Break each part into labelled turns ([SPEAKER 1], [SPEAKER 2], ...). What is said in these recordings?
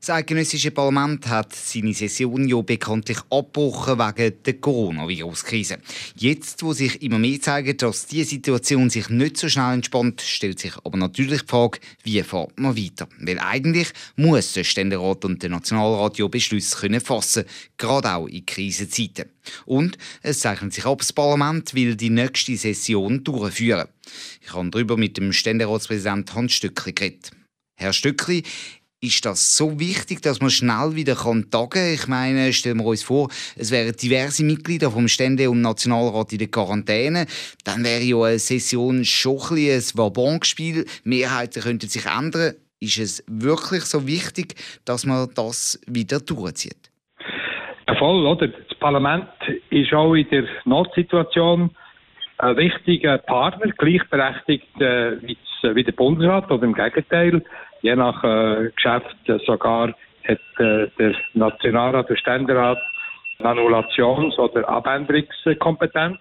[SPEAKER 1] Das eidgenössische Parlament hat seine Session ja bekanntlich abgebrochen wegen der Coronavirus-Krise. Jetzt, wo sich immer mehr zeigt, dass die Situation sich nicht so schnell entspannt, stellt sich aber natürlich die Frage, wie fährt man weiter? Weil eigentlich muss der Ständerat und der Nationalrat ja Beschlüsse können fassen, gerade auch in Krisenzeiten. Und es zeichnet sich ab, das Parlament will die nächste Session durchführen. Ich habe darüber mit dem Ständeratspräsident Hans Stückli geredet. Herr Stückli, ist das so wichtig, dass man schnell wieder tagen kann? Ich meine, stellen wir uns vor, es wären diverse Mitglieder vom Stände- und Nationalrat in der Quarantäne. Dann wäre ja eine Session schon ein, ein Wabonspiel. Mehrheiten könnten sich ändern. Ist es wirklich so wichtig, dass man das wieder durchzieht?
[SPEAKER 2] Ja, voll, oder? Das Parlament ist auch in der Notsituation ein wichtiger Partner, gleichberechtigt äh, wie der Bundesrat oder im Gegenteil je nach äh, Geschäft sogar hat äh, der Nationalrat, der Ständerat Annulations- oder Abänderungskompetenz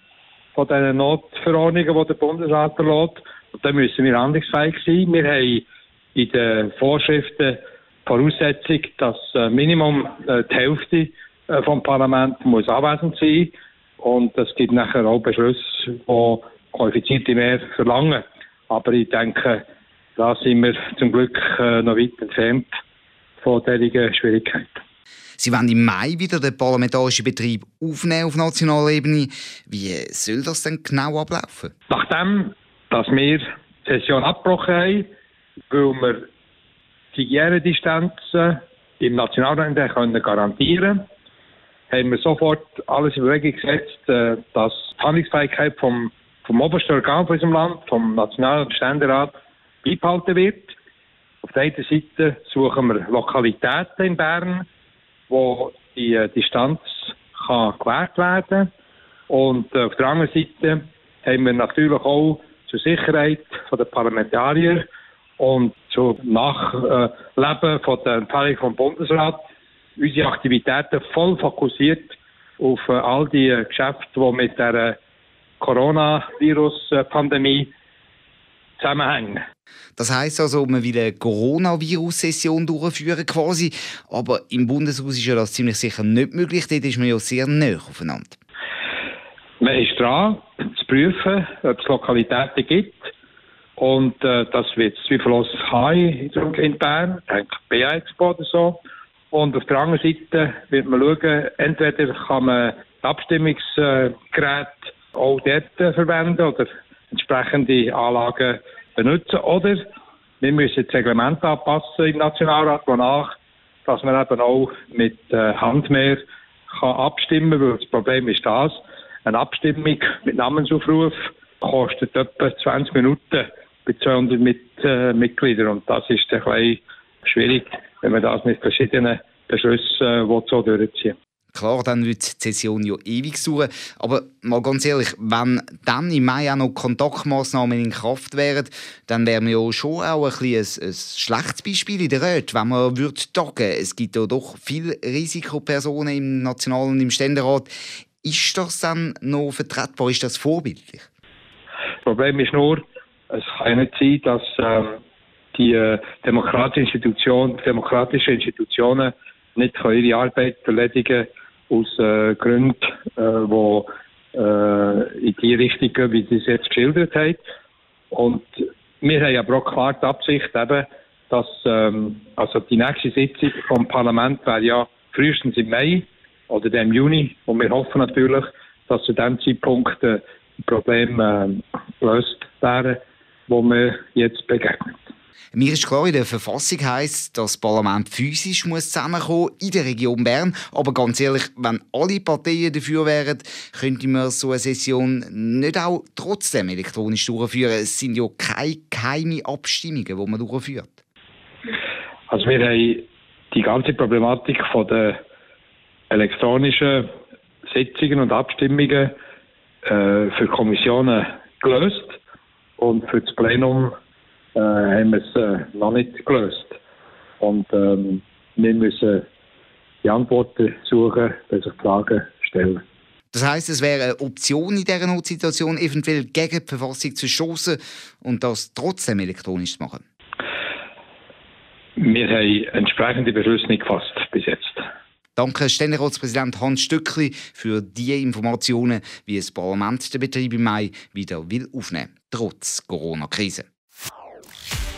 [SPEAKER 2] von diesen Notverordnungen, die der Bundesrat erlaubt. Und da müssen wir handlungsfähig sein. Wir haben in den Vorschriften Voraussetzung, dass äh, Minimum äh, die Hälfte äh, vom Parlament muss anwesend sein und es gibt nachher auch Beschlüsse, die qualifizierte Mehr verlangen. Aber ich denke, da sind wir zum Glück äh, noch weit entfernt von dieser Schwierigkeit.
[SPEAKER 1] Sie wollen im Mai wieder den parlamentarischen Betrieb aufnehmen auf nationaler Ebene. Wie soll das denn genau ablaufen?
[SPEAKER 2] Nachdem, dass wir die Session abgebrochen haben, weil wir die Hygienedistanzen im Nationalrat können garantieren haben wir sofort alles in Bewegung gesetzt, äh, dass die Handlungsfähigkeit vom, vom obersten Organ von unserem Land, vom National- Ständerat, beibehalten wird. Auf der einen Seite suchen wir Lokalitäten in Bern, wo die äh, Distanz kann gewährt werden Und äh, auf der anderen Seite haben wir natürlich auch zur Sicherheit der Parlamentarier und zum Nachleben der Empfehlung vom Bundesrat unsere Aktivitäten voll fokussiert auf äh, all die Geschäfte, die mit der Coronavirus-Pandemie zusammenhängen.
[SPEAKER 1] Das heißt also, man will eine Coronavirus-Session durchführen quasi, aber im Bundeshaus ist ja das ziemlich sicher nicht möglich, dort ist man ja sehr nah aufeinander.
[SPEAKER 2] Man ist dran, zu prüfen, ob es Lokalitäten gibt. Und äh, das wird zweifellos haben in Bern, denke BA-Expo oder so. Und auf der anderen Seite wird man schauen, entweder kann man Abstimmungsgeräte auch dort verwenden oder entsprechende Anlagen benutzen. Oder wir müssen das Reglement anpassen im Nationalrat, wonach dass man eben auch mit äh, Handmehr kann abstimmen kann, weil das Problem ist das, eine Abstimmung mit Namensaufruf kostet etwa 20 Minuten bei 200 mit, äh, Mitgliedern und das ist ein bisschen schwierig, wenn man das mit verschiedenen Beschlüssen äh, so durchziehen
[SPEAKER 1] Klar, dann wird die Session ja ewig suchen. Aber mal ganz ehrlich, wenn dann im Mai auch noch Kontaktmaßnahmen in Kraft wären, dann wären wir ja schon auch ein, ein, ein schlechtes Beispiel in der Röte, wenn man würde tagen. Es gibt ja doch viele Risikopersonen im Nationalen und im Ständerat. Ist das dann noch vertretbar? Ist das vorbildlich?
[SPEAKER 2] Das Problem ist nur, es kann nicht sein, dass ähm, die äh, demokratische Institution, demokratische Institutionen nicht ihre Arbeit erledigen können aus äh, Gründen, äh, wo äh, in die Richtung gehen, wie Sie es jetzt geschildert haben. Und wir haben aber auch klar die Absicht eben, dass ähm, also die nächste Sitzung vom Parlament wäre ja frühestens im Mai oder im Juni und wir hoffen natürlich, dass zu dem Zeitpunkt äh, die Probleme äh, gelöst wären, wo wir jetzt begegnen.
[SPEAKER 1] Mir ist klar, in der Verfassung heisst, dass das Parlament physisch muss zusammenkommen in der Region Bern. Aber ganz ehrlich, wenn alle Parteien dafür wären, könnte man so eine Session nicht auch trotzdem elektronisch durchführen. Es sind ja keine geheime Abstimmungen, die man durchführt.
[SPEAKER 2] Also wir haben die ganze Problematik von der elektronischen Sitzungen und Abstimmungen äh, für Kommissionen gelöst und für das Plenum äh, haben wir es äh, noch nicht gelöst. Und ähm, wir müssen die Antworten suchen, wenn sich Fragen stellen.
[SPEAKER 1] Das heißt, es wäre eine Option in dieser Notsituation, eventuell gegen die Verfassung zu stoßen und das trotzdem elektronisch zu machen.
[SPEAKER 2] Wir haben entsprechende Beschlüsse nicht gefasst bis jetzt.
[SPEAKER 1] Danke Ständeratspräsident Hans Stückli für die Informationen, wie das Parlament den Betrieb im Mai wieder will aufnehmen trotz Corona-Krise.